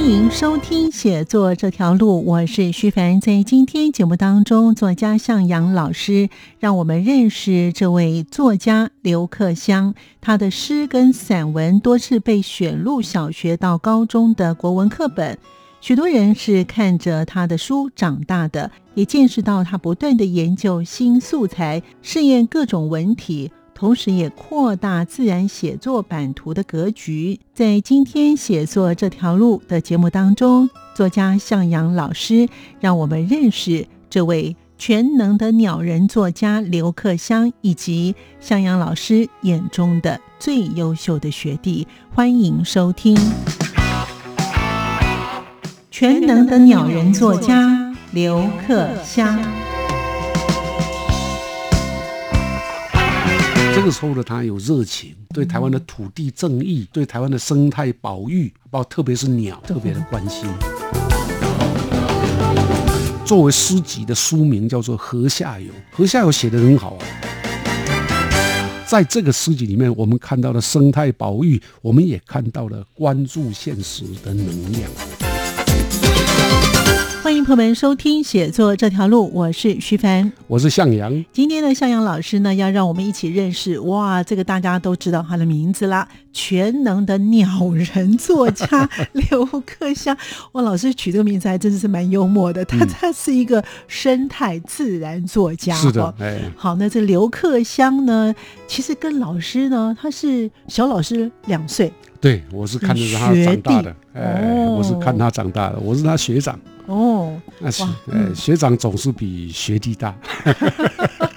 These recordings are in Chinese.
欢迎收听《写作这条路》，我是徐凡。在今天节目当中，作家向阳老师让我们认识这位作家刘克襄。他的诗跟散文多次被选入小学到高中的国文课本，许多人是看着他的书长大的，也见识到他不断的研究新素材，试验各种文体。同时，也扩大自然写作版图的格局。在今天写作这条路的节目当中，作家向阳老师让我们认识这位全能的鸟人作家刘克湘，以及向阳老师眼中的最优秀的学弟。欢迎收听《全能的鸟人作家刘克湘》。这个时候的他有热情，对台湾的土地正义、对台湾的生态保育，包括特别是鸟，特别的关心。作为诗集的书名叫做《河下游》，《河下游》写得很好啊。在这个诗集里面，我们看到了生态保育，我们也看到了关注现实的能量。欢迎朋友们收听《写作这条路》，我是徐凡，我是向阳。今天的向阳老师呢，要让我们一起认识哇，这个大家都知道他的名字啦，全能的鸟人作家 刘克襄。哇，老师取这个名字还真的是蛮幽默的，他他是一个生态自然作家。是的，哎，好，那这刘克襄呢，其实跟老师呢，他是小老师两岁。对，我是看着他长大的，哎，我是看他长大的，我是他学长。哦，那是，呃，学长总是比学弟大，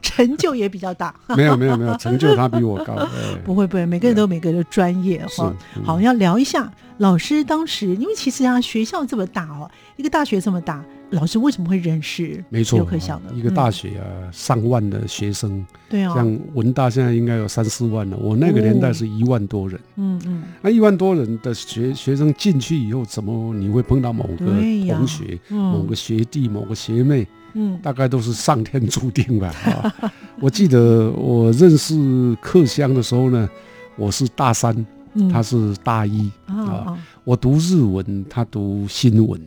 成就也比较大。没有没有没有，成就他比我高。不会不会，每个人都有每个人的专业哈。好，要聊一下老师当时，因为其实啊，学校这么大哦，一个大学这么大。老师为什么会认识？没错，一个大学啊，上万的学生，对啊，像文大现在应该有三四万了。我那个年代是一万多人，嗯嗯，那一万多人的学学生进去以后，怎么你会碰到某个同学、某个学弟、某个学妹？嗯，大概都是上天注定吧。我记得我认识克襄的时候呢，我是大三，他是大一啊，我读日文，他读新闻。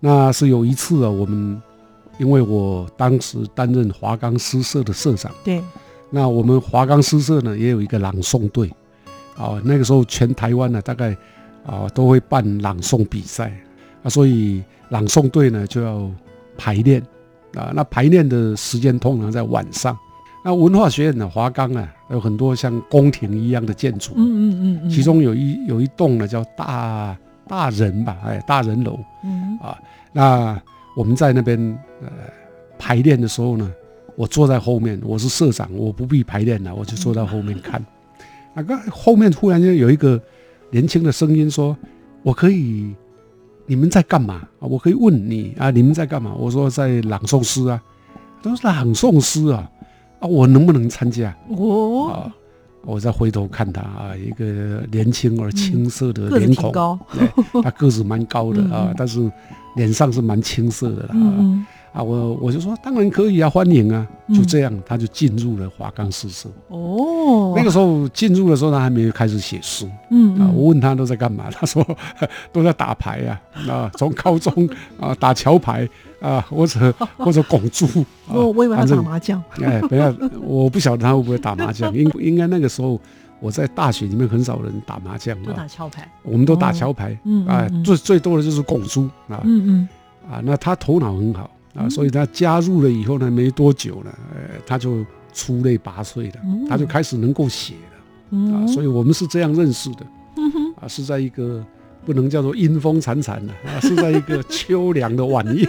那是有一次啊，我们因为我当时担任华冈诗社的社长，对，那我们华冈诗社呢也有一个朗诵队，啊，那个时候全台湾呢大概啊都会办朗诵比赛啊，所以朗诵队呢就要排练啊，那排练的时间通常在晚上。那文化学院的华冈啊有很多像宫廷一样的建筑，嗯嗯嗯，其中有一有一栋呢叫大。大人吧，哎，大人楼，嗯啊，那我们在那边呃排练的时候呢，我坐在后面，我是社长，我不必排练了，我就坐在后面看。那个后面突然间有一个年轻的声音说：“我可以，你们在干嘛啊？我可以问你啊，你们在干嘛？”我说：“在朗诵诗啊，都是朗诵诗啊，啊，我能不能参加？”哦。我再回头看他啊，一个年轻而青涩的脸孔，他个子蛮高的 啊，但是脸上是蛮青涩的啊。啊，我我就说当然可以啊，欢迎啊，就这样他就进入了华冈诗社。哦，那个时候进入的时候他还没有开始写诗。嗯啊，我问他都在干嘛，他说都在打牌呀。啊，从高中 啊打桥牌啊，或者 或者拱猪。啊，我以为他打麻将。哎，不要，我不晓得他会不会打麻将。应应该那个时候我在大学里面很少人打麻将。都打桥牌。我们都打桥牌。嗯。啊，最最多的就是拱猪啊。嗯嗯。啊，那他头脑很好。啊，所以他加入了以后呢，没多久呢，呃，他就出类拔萃了，他就开始能够写了，啊，所以我们是这样认识的，啊，是在一个不能叫做阴风惨惨的啊，是在一个秋凉的晚夜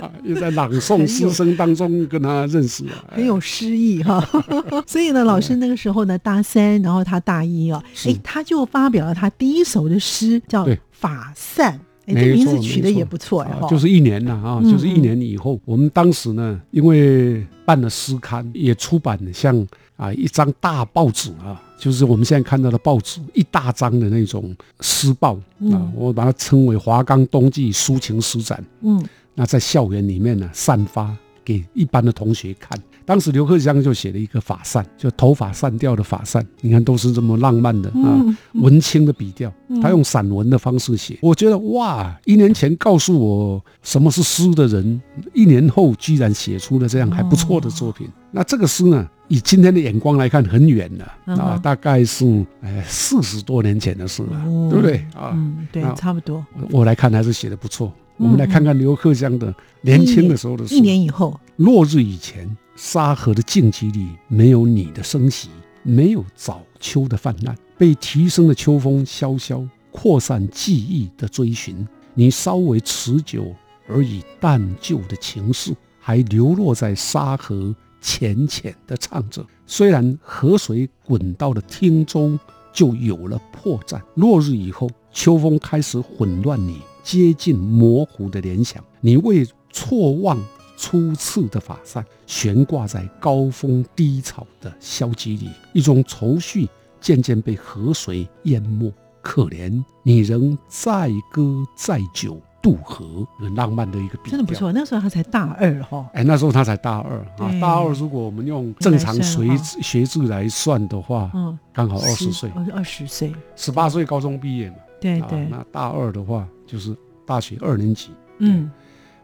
啊，又在朗诵诗声当中跟他认识了，很有诗意哈。所以呢，老师那个时候呢，大三，然后他大一哦，哎，他就发表了他第一首的诗，叫《法散》。这名字取的也不错啊，就是一年了啊，就是一年以后，我们当时呢，因为办了诗刊，也出版了像啊一张大报纸啊，就是我们现在看到的报纸，一大张的那种诗报啊，我把它称为华冈冬季抒情诗展。嗯，那在校园里面呢，散发给一般的同学看。当时刘克襄就写了一个发散，就头发散掉的发散，你看都是这么浪漫的啊，文青的笔调。他用散文的方式写，我觉得哇，一年前告诉我什么是诗的人，一年后居然写出了这样还不错的作品。那这个诗呢，以今天的眼光来看，很远了啊，大概是哎四十多年前的事了，对不对啊？嗯，对，差不多。我来看还是写的不错。我们来看看刘克襄的年轻的时候的诗。一年以后，落日以前。沙河的静寂里，没有你的声息，没有早秋的泛滥，被提升的秋风萧萧扩散记忆的追寻。你稍微持久而已淡旧的情愫，还流落在沙河浅浅的唱着。虽然河水滚到了汀州，就有了破绽。落日以后，秋风开始混乱你接近模糊的联想，你为错望。初次的法善悬挂在高峰低潮的消极里，一种愁绪渐渐被河水淹没。可怜你仍载歌载酒渡河，很浪漫的一个比真的不错。那时候他才大二哈，哎，那时候他才大二啊。大二如果我们用正常随学制来算的话，嗯，刚好二十岁，二十岁，十八岁高中毕业嘛。对对，那大二的话就是大学二年级，嗯，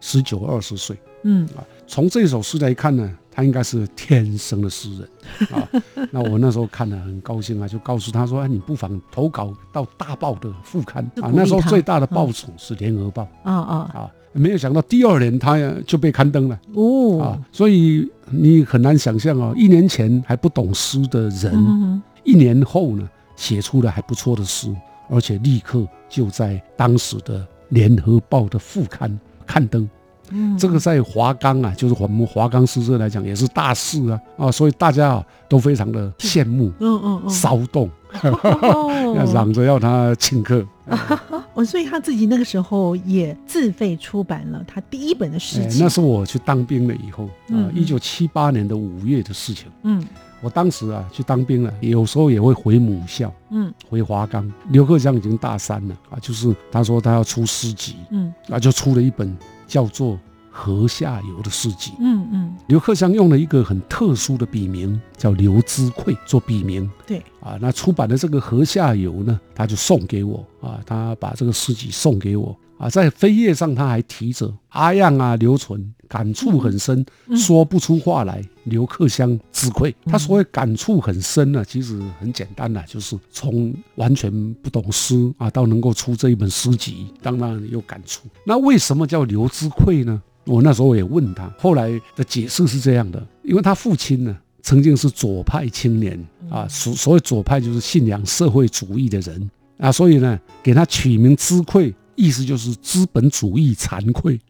十九二十岁。嗯啊，从这首诗来看呢，他应该是天生的诗人 啊。那我那时候看了很高兴啊，就告诉他说：“哎，你不妨投稿到大报的副刊啊。”那时候最大的报纸是《联合报》啊啊啊！没有想到第二年他就被刊登了哦啊！所以你很难想象哦，一年前还不懂诗的人，一年后呢写出了还不错的诗，而且立刻就在当时的《联合报》的副刊刊登。嗯这个在华冈啊，就是我们华冈诗社来讲也是大事啊啊，所以大家啊都非常的羡慕，嗯嗯嗯，骚动，要嚷着要他请客。哦，所以他自己那个时候也自费出版了他第一本的诗集。那是我去当兵了以后啊，一九七八年的五月的事情。嗯，我当时啊去当兵了，有时候也会回母校，嗯，回华冈。刘克襄已经大三了啊，就是他说他要出诗集，嗯，那就出了一本。叫做河下游的诗集。嗯嗯，刘克襄用了一个很特殊的笔名，叫刘知愧做笔名。对啊，那出版的这个河下游呢，他就送给我啊，他把这个诗集送给我啊，在扉页上他还提着阿样啊，留存。感触很深，说不出话来。刘克襄自愧，他所谓感触很深呢，其实很简单的，就是从完全不懂诗啊，到能够出这一本诗集，当然有感触。那为什么叫刘知愧呢？我那时候也问他，后来的解释是这样的：因为他父亲呢，曾经是左派青年啊，所所谓左派就是信仰社会主义的人啊，所以呢，给他取名知愧。意思就是资本主义惭愧，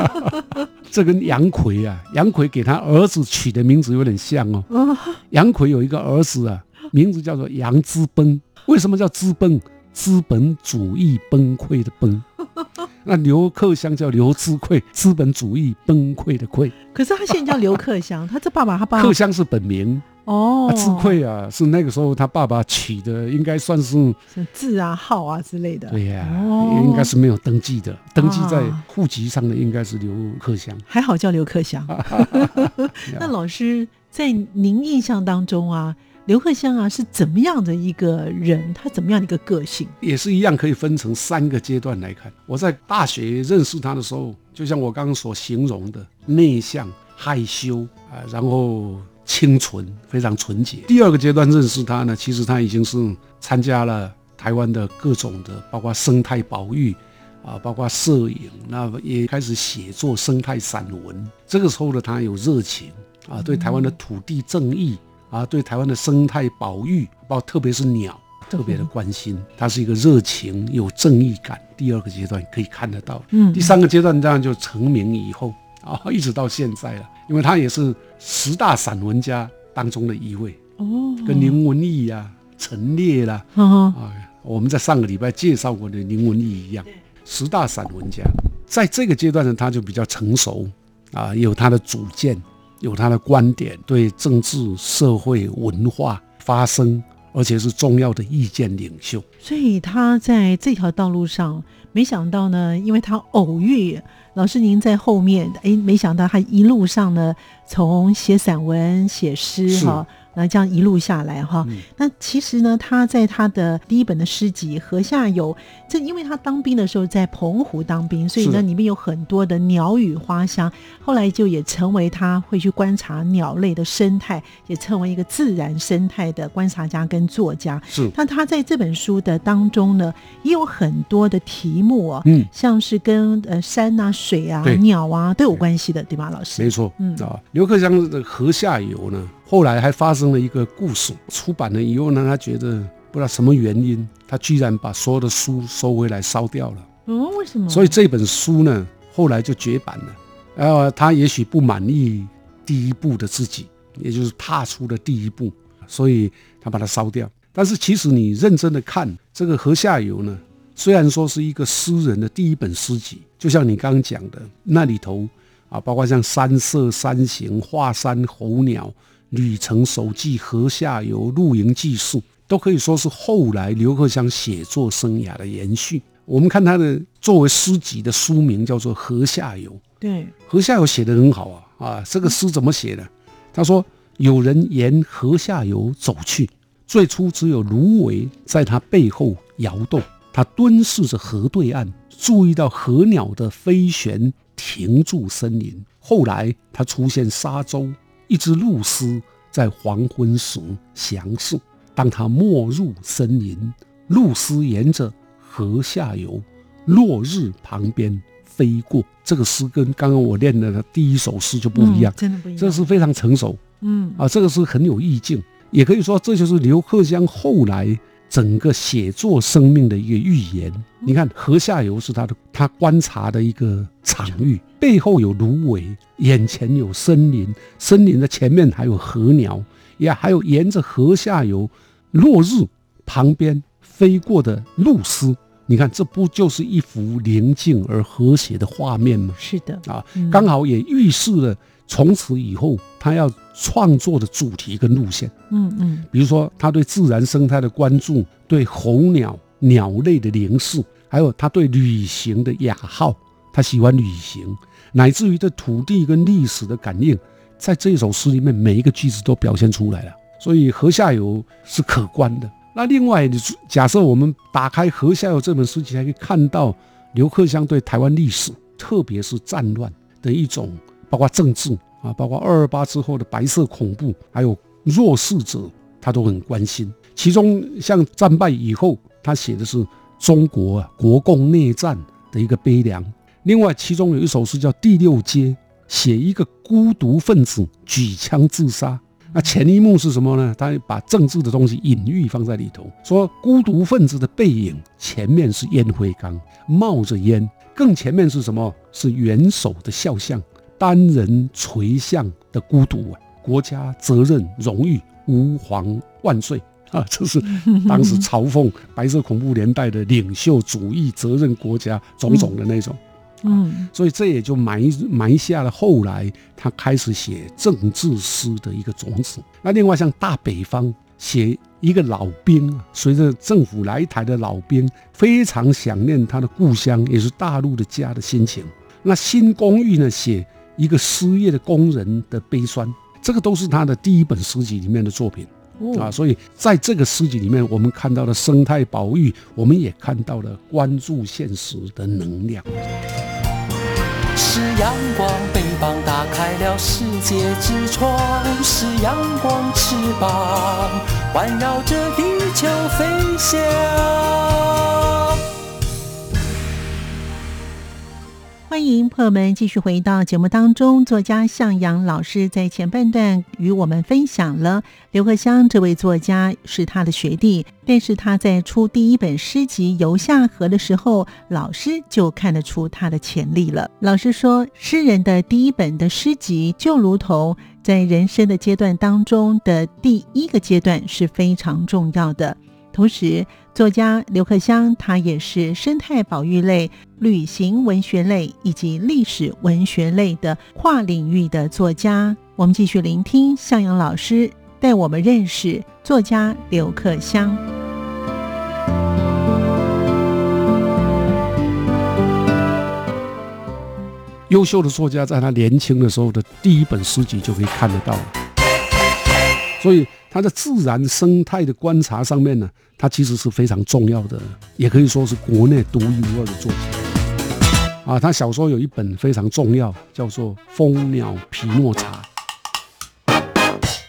这跟杨奎啊，杨奎给他儿子取的名字有点像哦。杨奎有一个儿子啊，名字叫做杨资崩。为什么叫资崩？资本主义崩溃的崩。那刘克襄叫刘资愧，资本主义崩溃的溃。可是他现在叫刘克襄，他这爸爸他爸克襄是本名。哦，自愧啊，是那个时候他爸爸取的，应该算是字啊、号啊之类的。对呀，应该是没有登记的，登记在户籍上的应该是刘克祥。还好叫刘克祥。那老师在您印象当中啊，刘克祥啊是怎么样的一个人？他怎么样的一个个性？也是一样，可以分成三个阶段来看。我在大学认识他的时候，就像我刚刚所形容的，内向、害羞啊，然后。清纯，非常纯洁。第二个阶段认识他呢，其实他已经是参加了台湾的各种的，包括生态保育啊，包括摄影，那也开始写作生态散文。这个时候的他有热情啊，对台湾的土地正义啊，对台湾的生态保育，包括特别是鸟，特别的关心，他是一个热情有正义感。第二个阶段可以看得到，嗯第三个阶段这样就成名以后啊，一直到现在了，因为他也是十大散文家当中的一位，哦，跟林文义呀、陈烈啦嗯啊，我们在上个礼拜介绍过的林文义一样，十大散文家，在这个阶段呢，他就比较成熟啊，有他的主见，有他的观点，对政治、社会、文化发声，而且是重要的意见领袖。所以他在这条道路上，没想到呢，因为他偶遇老师您在后面，哎，没想到他一路上呢，从写散文、写诗是。哈，那这样一路下来哈，嗯。那其实呢，他在他的第一本的诗集《河下游》，这因为他当兵的时候在澎湖当兵，所以呢里面有很多的鸟语花香，后来就也成为他会去观察鸟类的生态，也成为一个自然生态的观察家跟作家。是，那他在这本书的当中呢，也有很多的题目哦，嗯，像是跟呃山啊、水啊、鸟啊都有关系的，对吗，老师？没错，嗯。啊，刘克襄的《河下游》呢，后来还发生了一个故事，出版了以后呢，他觉得不知道什么原因，他居然把所有的书收回来烧掉了。哦，为什么？所以这本书呢，后来就绝版了。然后他也许不满意第一步的自己，也就是踏出的第一步，所以他把它烧掉。但是其实你认真的看这个《河下游》呢，虽然说是一个诗人的第一本诗集，就像你刚刚讲的那里头啊，包括像山色、山形、华山候鸟、旅程手记、河下游、露营记事，都可以说是后来刘克襄写作生涯的延续。我们看他的作为诗集的书名叫做《河下游》，对，河下游写得很好啊啊！这个诗怎么写的？他说：“有人沿河下游走去，最初只有芦苇在他背后摇动。他蹲视着河对岸，注意到河鸟的飞旋停住森林。后来他出现沙洲，一只鹭鸶在黄昏时翔视。当它没入森林，鹭鸶沿着河下游，落日旁边飞过。这个诗跟刚刚我念的第一首诗就不一样嗯，真的不一样。这是非常成熟嗯啊，这个是很有意境，也可以说这就是刘克襄后来整个写作生命的一个预言。你看，河下游是他的他观察的一个场域，背后有芦苇，眼前有森林，森林的前面还有河鸟，也还有沿着河下游落日旁边飞过的鹭鸶。你看，这不就是一幅宁静而和谐的画面吗？是的，啊嗯，刚好也预示了从此以后他要创作的主题跟路线。嗯嗯比如说，他对自然生态的关注，对候鸟、鸟类的凝视，还有他对旅行的雅好，他喜欢旅行，乃至于对土地跟历史的感应，在这首诗里面每一个句子都表现出来了。所以《河下游》是可观的。那另外，你假设我们打开《河下游》这本书籍，还可以看到刘克襄对台湾历史，特别是战乱的一种，包括政治啊，包括二二八之后的白色恐怖，还有弱势者，他都很关心。其中像战败以后，他写的是中国啊国共内战的一个悲凉。另外，其中有一首诗叫《第六街》，写一个孤独分子举枪自杀。那前一幕是什么呢？他把政治的东西隐喻放在里头，说孤独分子的背影前面是烟灰缸，冒着烟；更前面是什么？是元首的肖像，单人垂像的孤独啊！国家责任荣誉，吾皇万岁 啊！这是当时嘲讽白色恐怖年代的领袖主义、责任国家种种的那种。嗯所以这也就埋埋下了后来他开始写政治诗的一个种子。那另外像大北方写一个老兵，随着政府来台的老兵，非常想念他的故乡，也是大陆的家的心情。那新公寓呢，写一个失业的工人的悲酸，这个都是他的第一本诗集里面的作品。啊，哦，所以在这个诗集里面，我们看到了生态保育，我们也看到了关注现实的能量。是阳光，翅膀打开了世界之窗；是阳光，翅膀环绕着地球飞翔。欢迎朋友们继续回到节目当中。作家向阳老师在前半段与我们分享了刘克襄这位作家是他的学弟，但是他在出第一本诗集《游下河》的时候，老师就看得出他的潜力了。老师说，诗人的第一本的诗集就如同在人生的阶段当中的第一个阶段是非常重要的。同时，作家刘克襄他也是生态保育类、旅行文学类以及历史文学类的跨领域的作家。我们继续聆听向阳老师带我们认识作家刘克襄。优秀的作家在他年轻的时候的第一本诗集就可以看得到了，所以他在自然生态的观察上面呢。他其实是非常重要的，也可以说是国内独一无二的作家啊。他小说有一本非常重要，叫做《蜂鸟皮诺查》。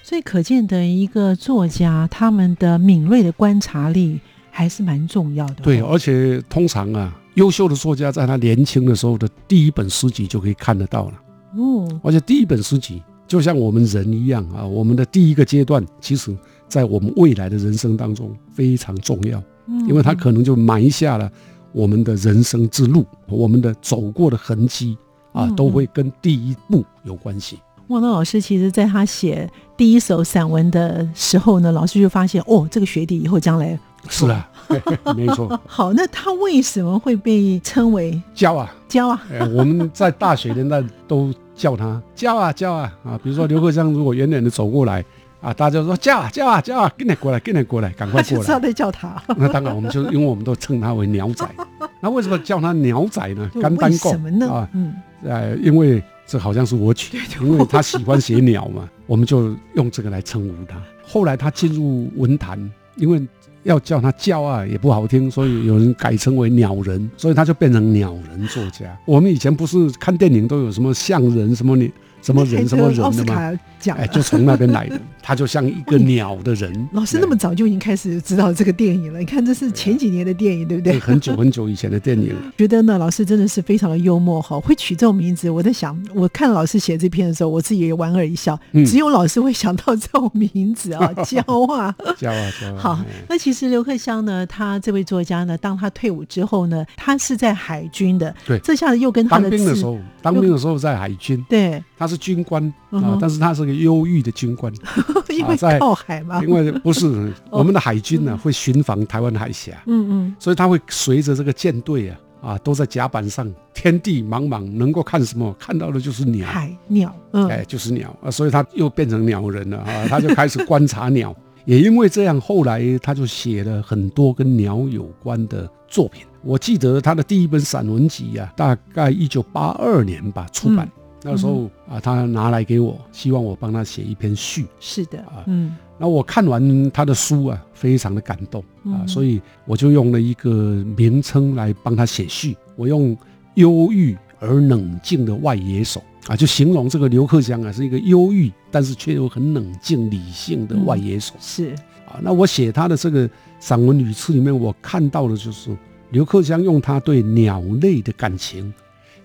所以可见的一个作家，他们的敏锐的观察力还是蛮重要的。对，而且通常啊，优秀的作家在他年轻的时候的第一本诗集就可以看得到了。哦，而且第一本诗集就像我们人一样啊，我们的第一个阶段其实。在我们未来的人生当中非常重要，因为它可能就埋下了我们的人生之路，我们的走过的痕迹啊，都会跟第一步有关系。汪东老师其实在他写第一首散文的时候呢，老师就发现哦，这个学弟以后将来是啊，没错。好，那他为什么会被称为教啊教啊？我们在大学年代都叫他 教啊教啊啊！比如说刘克襄，如果远远的走过来。啊！大家说叫啊叫啊叫啊，跟你过来，跟你过来，赶快过来！知道在叫他。那当然，我们就因为我们都称他为鸟仔。那为什么叫他鸟仔呢？干单够什么呢？啊，嗯，呃，因为这好像是我取，因为他喜欢写鸟嘛，我们就用这个来称呼他。后来他进入文坛，因为要叫他叫啊也不好听，所以有人改称为鸟人，所以他就变成鸟人作家。我们以前不是看电影都有什么像人什么你。什么人什么人的吗？哎，就从那边来的，他就像一个鸟的人。老师那么早就已经开始知道这个电影了，你看这是前几年的电影，对不对？很久很久以前的电影。觉得呢，老师真的是非常的幽默哈，会取这种名字。我在想，我看老师写这篇的时候，我自己也莞尔一笑。只有老师会想到这种名字啊，焦啊，焦啊，焦。好，那其实刘克襄呢，他这位作家呢，当他退伍之后呢，他是在海军的。对，这下子又跟他的当兵的时候，当兵的时候在海军。对。他是军官啊，但是他是个忧郁的军官，因为靠海嘛。因为不是 我们的海军呢，会巡防台湾海峡，嗯嗯，所以他会随着这个舰队啊啊，都在甲板上，天地茫茫，能够看什么？看到的就是鸟，海鸟，哎，就是鸟啊，所以他又变成鸟人了啊，他就开始观察鸟。也因为这样，后来他就写了很多跟鸟有关的作品。我记得他的第一本散文集啊，大概一九八二年吧出版。那时候啊，他拿来给我，希望我帮他写一篇序。是的啊，嗯，那我看完他的书啊，非常的感动啊，所以我就用了一个名称来帮他写序。我用忧郁而冷静的外野手啊，就形容这个刘克襄啊，是一个忧郁但是却又很冷静理性的外野手。是啊，那我写他的这个散文语词里面，我看到的就是刘克襄用他对鸟类的感情。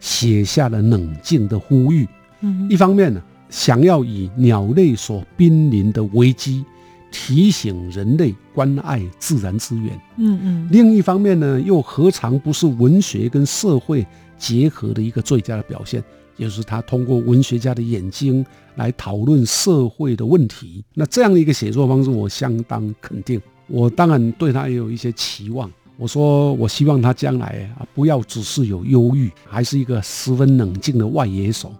写下了冷静的呼吁，嗯，一方面呢，想要以鸟类所濒临的危机提醒人类关爱自然资源，嗯嗯，另一方面呢，又何尝不是文学跟社会结合的一个最佳的表现？就是他通过文学家的眼睛来讨论社会的问题。那这样的一个写作方式，我相当肯定。我当然对他也有一些期望。我说，我希望他将来啊，不要只是有忧郁，还是一个十分冷静的外野手。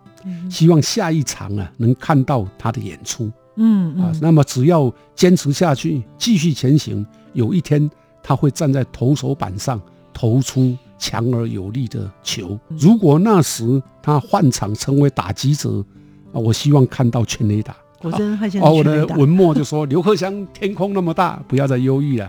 希望下一场啊，能看到他的演出。嗯啊，那么只要坚持下去，继续前行，有一天他会站在投手板上投出强而有力的球。如果那时他换场成为打击者啊，我希望看到全垒打。我真发现哦，我的文末就说刘克襄天空那么大，不要再忧郁了。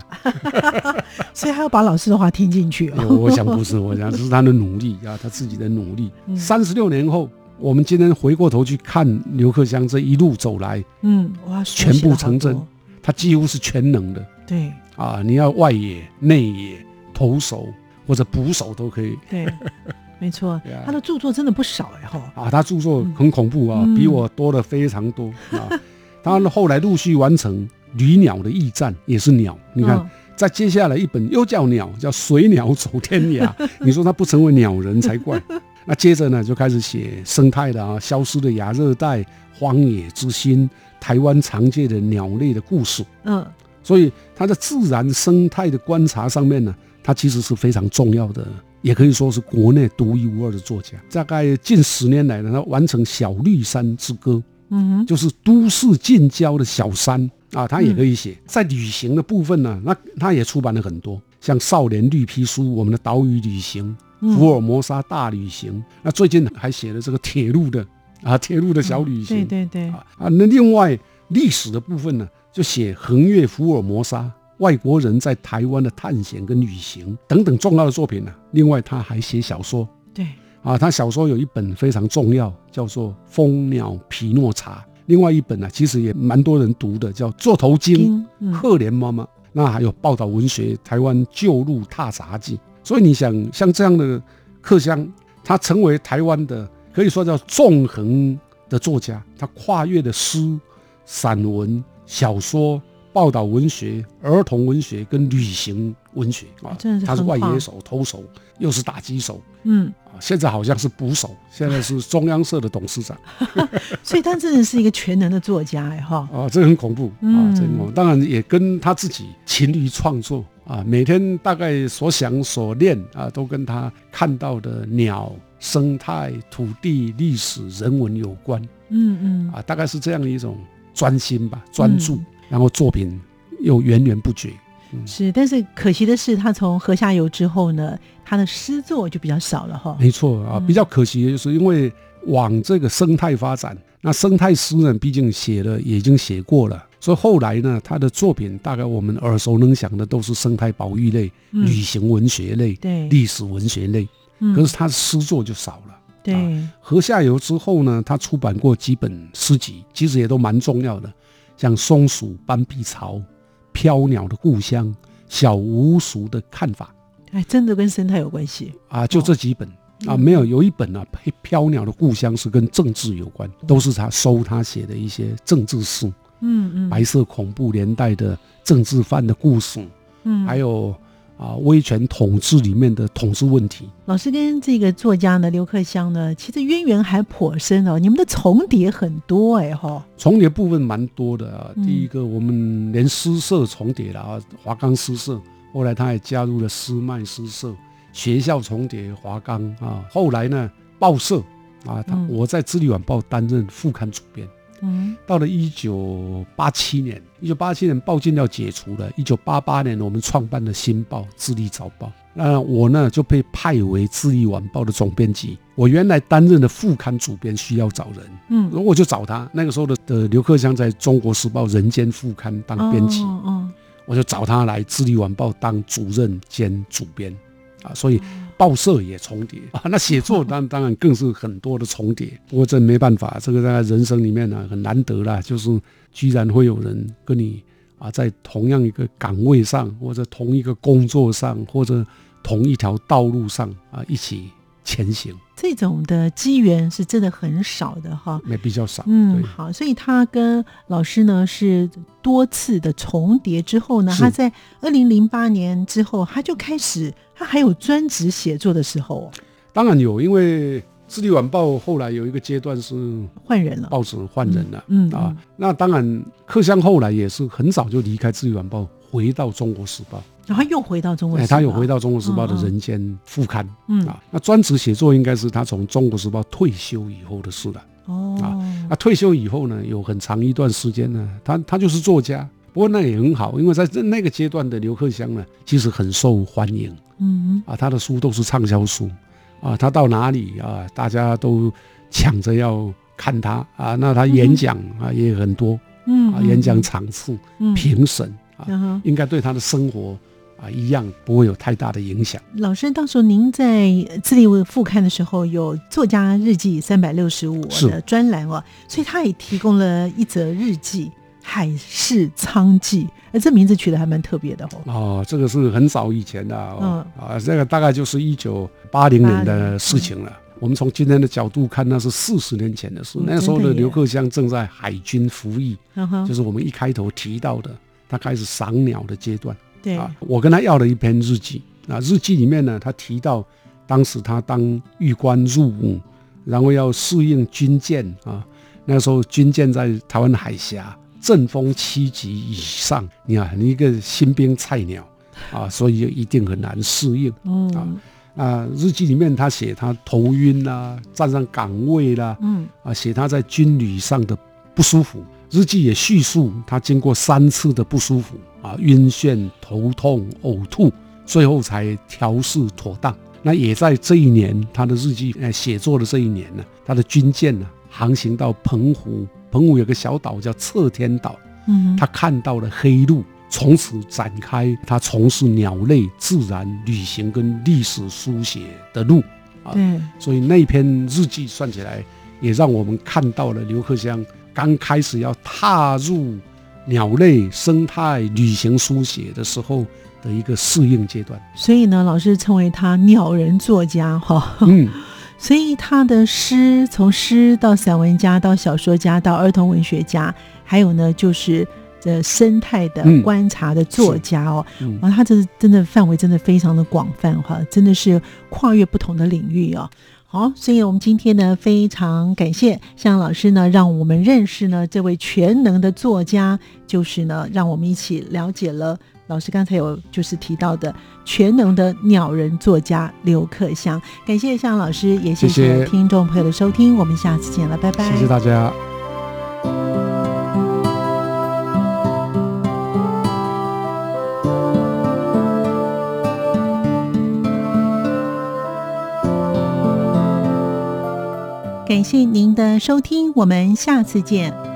所以还要把老师的话听进去。我想不是，我想这是他的努力啊，他自己的努力。三十六年后，我们今天回过头去看刘克襄这一路走来，嗯，哇，全部成真，他几乎是全能的。对啊，你要外野、内野、投手或者捕手都可以。对。没错他的著作真的不少哎哈。啊，他著作很恐怖啊，嗯比我多的非常多啊。他后来陆续完成《旅鸟的驿站》，也是鸟。你看，嗯再接下来一本又叫鸟，叫《水鸟走天涯》。你说他不成为鸟人才怪。那接着呢，就开始写生态的啊，消失的亚热带、荒野之心、台湾常见的鸟类的故事。嗯，所以他在自然生态的观察上面呢，他其实是非常重要的，也可以说是国内独一无二的作家。大概近十年来呢，他完成《小绿山之歌》，嗯哼，就是都市近郊的小山啊，他也可以写。在旅行的部分呢，那他也出版了很多，像《少年绿皮书》《我们的岛屿旅行》《福尔摩沙大旅行》那最近还写了这个铁路的啊，铁路的小旅行。对对对，啊啊，那另外历史的部分呢，就写横越福尔摩沙、外国人在台湾的探险跟旅行等等重要的作品呢、另外他还写小说。对，啊，他小说有一本非常重要，叫做《蜂鸟匹诺查》，另外一本呢、其实也蛮多人读的，叫《座头鲸》。金，嗯，可怜妈妈，那还有报道文学《台湾旧路踏杂记》，所以你想像这样的客乡，他成为台湾的可以说叫纵横的作家，他跨越的诗、散文、小说、报道文学、儿童文学跟旅行文学啊，真的是他是外野手、投手，又是打击手。嗯，啊，现在好像是捕手，现在是中央社的董事长。所以他真的是一个全能的作家哎哈。啊，这个很恐怖啊，嗯。这个很恐怖。当然也跟他自己勤于创作啊，每天大概所想所念啊，都跟他看到的鸟、生态、土地、历史、人文有关。嗯嗯，啊，大概是这样的一种专心吧，专注，嗯然后作品又源源不绝。是，但是可惜的是，他从河下游之后呢，他的诗作就比较少了哈。没错啊，嗯比较可惜的就是因为往这个生态发展，那生态诗呢，毕竟写了也已经写过了，所以后来呢，他的作品大概我们耳熟能详的都是生态保育类、嗯。旅行文学类、对，历史文学类，嗯。可是他的诗作就少了。对，河下游之后呢，他出版过几本诗集，其实也都蛮重要的，像《松鼠斑碧巢》《飘鸟的故乡》《小鼯鼠的看法》。哎，真的跟生态有关系。啊，就这几本、啊，嗯没有有一本啊，《飘鸟的故乡》是跟政治有关，都是他收他写的一些政治书，嗯嗯，白色恐怖年代的政治犯的故事，嗯，还有啊威权统治里面的统治问题。老师跟这个作家呢，刘克襄呢，其实渊源还颇深哦，你们的重叠很多哎哈。重叠部分蛮多的啊。嗯第一个，我们连诗社重叠了啊，华冈诗社，后来他也加入了诗麦诗社，学校重叠华冈啊。后来呢，报社啊，他嗯我在《智利晚报》担任副刊主编。嗯到了一九八七年，一九八七年报禁要解除了，一九八八年我们创办了新报《智利早报》。那我呢就被派为《智利晚报》的总编辑。我原来担任的副刊主编需要找人，嗯，我就找他。那个时候的的刘克襄在中国时报《人间》副刊当编辑，哦哦我就找他来《智利晚报》当主任兼主编啊，所以报社也重叠啊。那写作当 当然更是很多的重叠。不过这没办法，这个在人生里面呢、很难得啦，就是居然会有人跟你啊在同样一个岗位上，或者同一个工作上，或者同一条道路上啊一起前行，这种的机缘是真的很少的哈。那比较少。嗯，对。好，所以他跟老师呢是多次的重叠之后呢，他在二零零八年之后，他就开始，他还有专职写作的时候哦，当然有，因为《智利晚报》后来有一个阶段是换人了。报纸换人了，嗯啊，那当然，克襄后来也是很早就离开《智利晚报》，回到《中国时报》。然后又回到中国哎，时报，他又回到《中国时报》的嗯嗯。人间副刊。嗯。啊。那专职写作应该是他从《中国时报》退休以后的事了。哦，啊，退休以后呢，有很长一段时间呢，他他就是作家。不过那也很好，因为在这那个阶段的刘克襄呢，其实很受欢迎。嗯。啊，他的书都是畅销书。啊，他到哪里啊，大家都抢着要看他。啊。那他演讲啊也很多。嗯啊，演讲场次、嗯。评审啊，应该对他的生活啊一样不会有太大的影响。老师，到时候您在自立副刊的时候有作家日记三百六十五的专栏哦，所以他也提供了一则日记。海市仓记，哎，这名字取得还蛮特别的哦。哦，这个是很早以前的，嗯啊，这个大概就是一九八零年的事情了。我们从今天的角度看，那是四十年前的事。嗯那时候的刘克襄正在海军服役，嗯，就是我们一开头提到的，他开始赏鸟的阶段。对，啊，我跟他要了一篇日记啊，日记里面呢，他提到当时他当狱官入伍，然后要适应军舰啊，那时候军舰在台湾海峡，阵风七级以上，你看你一个新兵菜鸟啊，所以一定很难适应。嗯啊，日记里面他写他头晕啦、站上岗位啦，嗯啊，写他在军旅上的不舒服。日记也叙述他经过三次的不舒服啊，晕眩、头痛、呕吐，最后才调试妥当。那也在这一年，他的日记呃写作的这一年呢，他的军舰呢航行到澎湖，澎湖有个小岛叫侧天岛，嗯，他看到了黑鹭，从此展开他从事鸟类、自然、旅行跟历史书写的路。对，所以那篇日记算起来，也让我们看到了刘克襄刚开始要踏入鸟类生态旅行书写的时候的一个适应阶段。所以呢，老师称为他鸟人作家哈。嗯，所以他的诗，从诗到散文家，到小说家，到儿童文学家，还有呢，就是这生态的嗯观察的作家哦。嗯哇，他这真的范围真的非常的广泛哈，真的是跨越不同的领域哦。好，所以我们今天呢非常感谢向老师呢，让我们认识呢这位全能的作家，就是呢让我们一起了解了老师刚才有就是提到的全能的鸟人作家刘克襄。感谢向老师，也谢谢谢听众朋友的收听，我们下次见了，拜拜。谢谢大家。感谢您的收听，我们下次见。